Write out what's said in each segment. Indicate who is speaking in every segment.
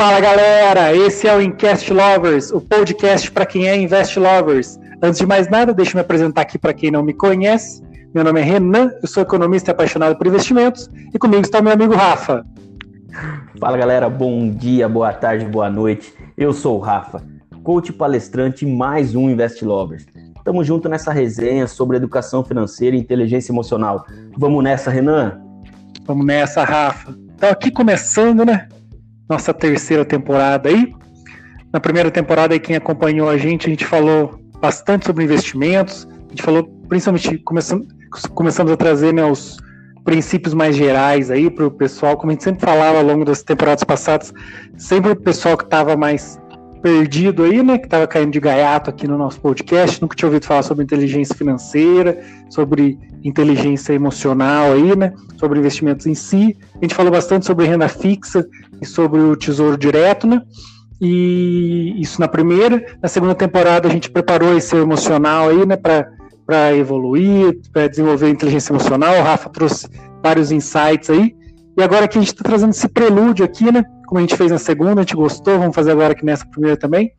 Speaker 1: Fala galera, esse é o Incast Lovers, o podcast para quem é Invest Lovers. Antes de mais nada, deixa eu me apresentar aqui para quem não me conhece. Meu nome é Renan, eu sou economista e apaixonado por investimentos e comigo está o meu amigo Rafa.
Speaker 2: Fala galera, bom dia, boa tarde, boa noite. Eu sou o Rafa, coach palestrante e mais um Invest Lovers. Tamo junto nessa resenha sobre educação financeira e inteligência emocional. Vamos nessa, Renan?
Speaker 1: Vamos nessa, Rafa. Então aqui começando, né? Nossa terceira temporada aí. Na primeira temporada quem acompanhou a gente, a gente falou bastante sobre investimentos. A gente falou principalmente começando, começamos a trazer né, os princípios mais gerais aí para o pessoal, como a gente sempre falava ao longo das temporadas passadas, sempre o pessoal que estava mais perdido aí, né, que estava caindo de gaiato aqui no nosso podcast, nunca tinha ouvido falar sobre inteligência financeira, sobre inteligência emocional aí, né, sobre investimentos em si. A gente falou bastante sobre renda fixa e sobre o tesouro direto, né? E isso na primeira, na segunda temporada a gente preparou esse emocional aí, né, para para evoluir, para desenvolver inteligência emocional. O Rafa trouxe vários insights aí. E agora que a gente está trazendo esse prelúdio aqui, né? Como a gente fez na segunda, a gente gostou, vamos fazer agora aqui nessa primeira também.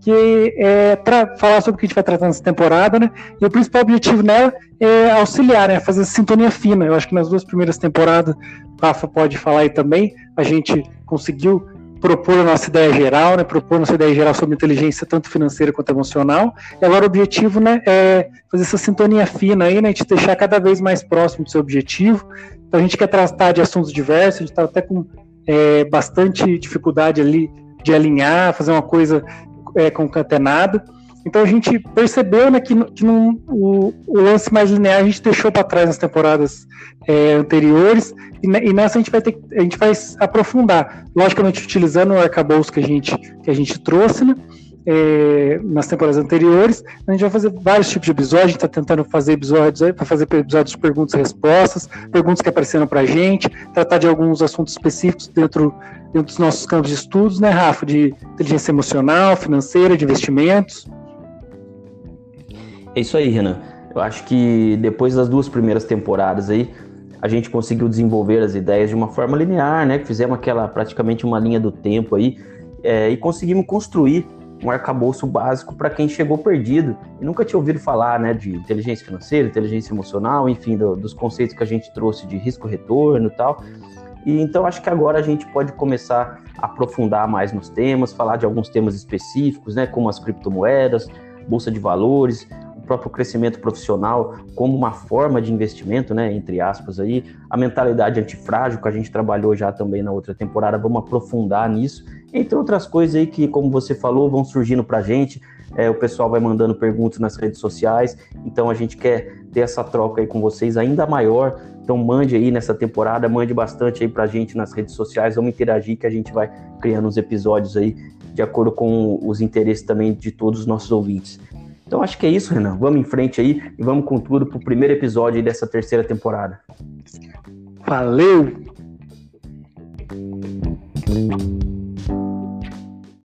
Speaker 1: Que é para falar sobre o que a gente vai tratar nessa temporada, né? E o principal objetivo nela é auxiliar, né? Fazer sintonia fina. Eu acho que nas duas primeiras temporadas, Rafa pode falar aí também, a gente conseguiu propor a nossa ideia geral, né, propor a nossa ideia geral sobre inteligência tanto financeira quanto emocional. E agora o objetivo, né, é fazer essa sintonia fina aí, né, te deixar cada vez mais próximo do seu objetivo. Então a gente quer tratar de assuntos diversos, a gente está até com é, bastante dificuldade ali de alinhar, fazer uma coisa é, concatenada. Então a gente percebeu né, que, que não, o, o, lance mais linear a gente deixou para trás nas temporadas é, anteriores e, e, nessa a gente vai ter a gente vai aprofundar, logicamente utilizando o arcabouço que a gente que a gente trouxe, né? É, nas temporadas anteriores. A gente vai fazer vários tipos de episódios, a gente está tentando fazer episódios para fazer episódios de perguntas e respostas, perguntas que apareceram para a gente, tratar de alguns assuntos específicos dentro, dentro dos nossos campos de estudos, né, Rafa? De inteligência emocional, financeira, de investimentos.
Speaker 2: É isso aí, Renan. Eu acho que depois das duas primeiras temporadas aí, a gente conseguiu desenvolver as ideias de uma forma linear, né? Fizemos aquela praticamente uma linha do tempo aí é, e conseguimos construir um arcabouço básico para quem chegou perdido e nunca tinha ouvido falar, né, de inteligência financeira, inteligência emocional, enfim, do, dos conceitos que a gente trouxe de risco-retorno e tal. E então acho que agora a gente pode começar a aprofundar mais nos temas, falar de alguns temas específicos, né, como as criptomoedas, bolsa de valores, próprio crescimento profissional como uma forma de investimento, né, entre aspas aí, a mentalidade antifrágil que a gente trabalhou já também na outra temporada, vamos aprofundar nisso, entre outras coisas aí que, como você falou, vão surgindo para a gente, é, o pessoal vai mandando perguntas nas redes sociais, então a gente quer ter essa troca aí com vocês ainda maior, então mande aí nessa temporada, mande bastante aí a gente nas redes sociais, vamos interagir que a gente vai criando os episódios aí de acordo com os interesses também de todos os nossos ouvintes. Então acho que é isso, Renan. Vamos em frente aí e vamos com tudo pro primeiro episódio dessa terceira temporada.
Speaker 1: Valeu!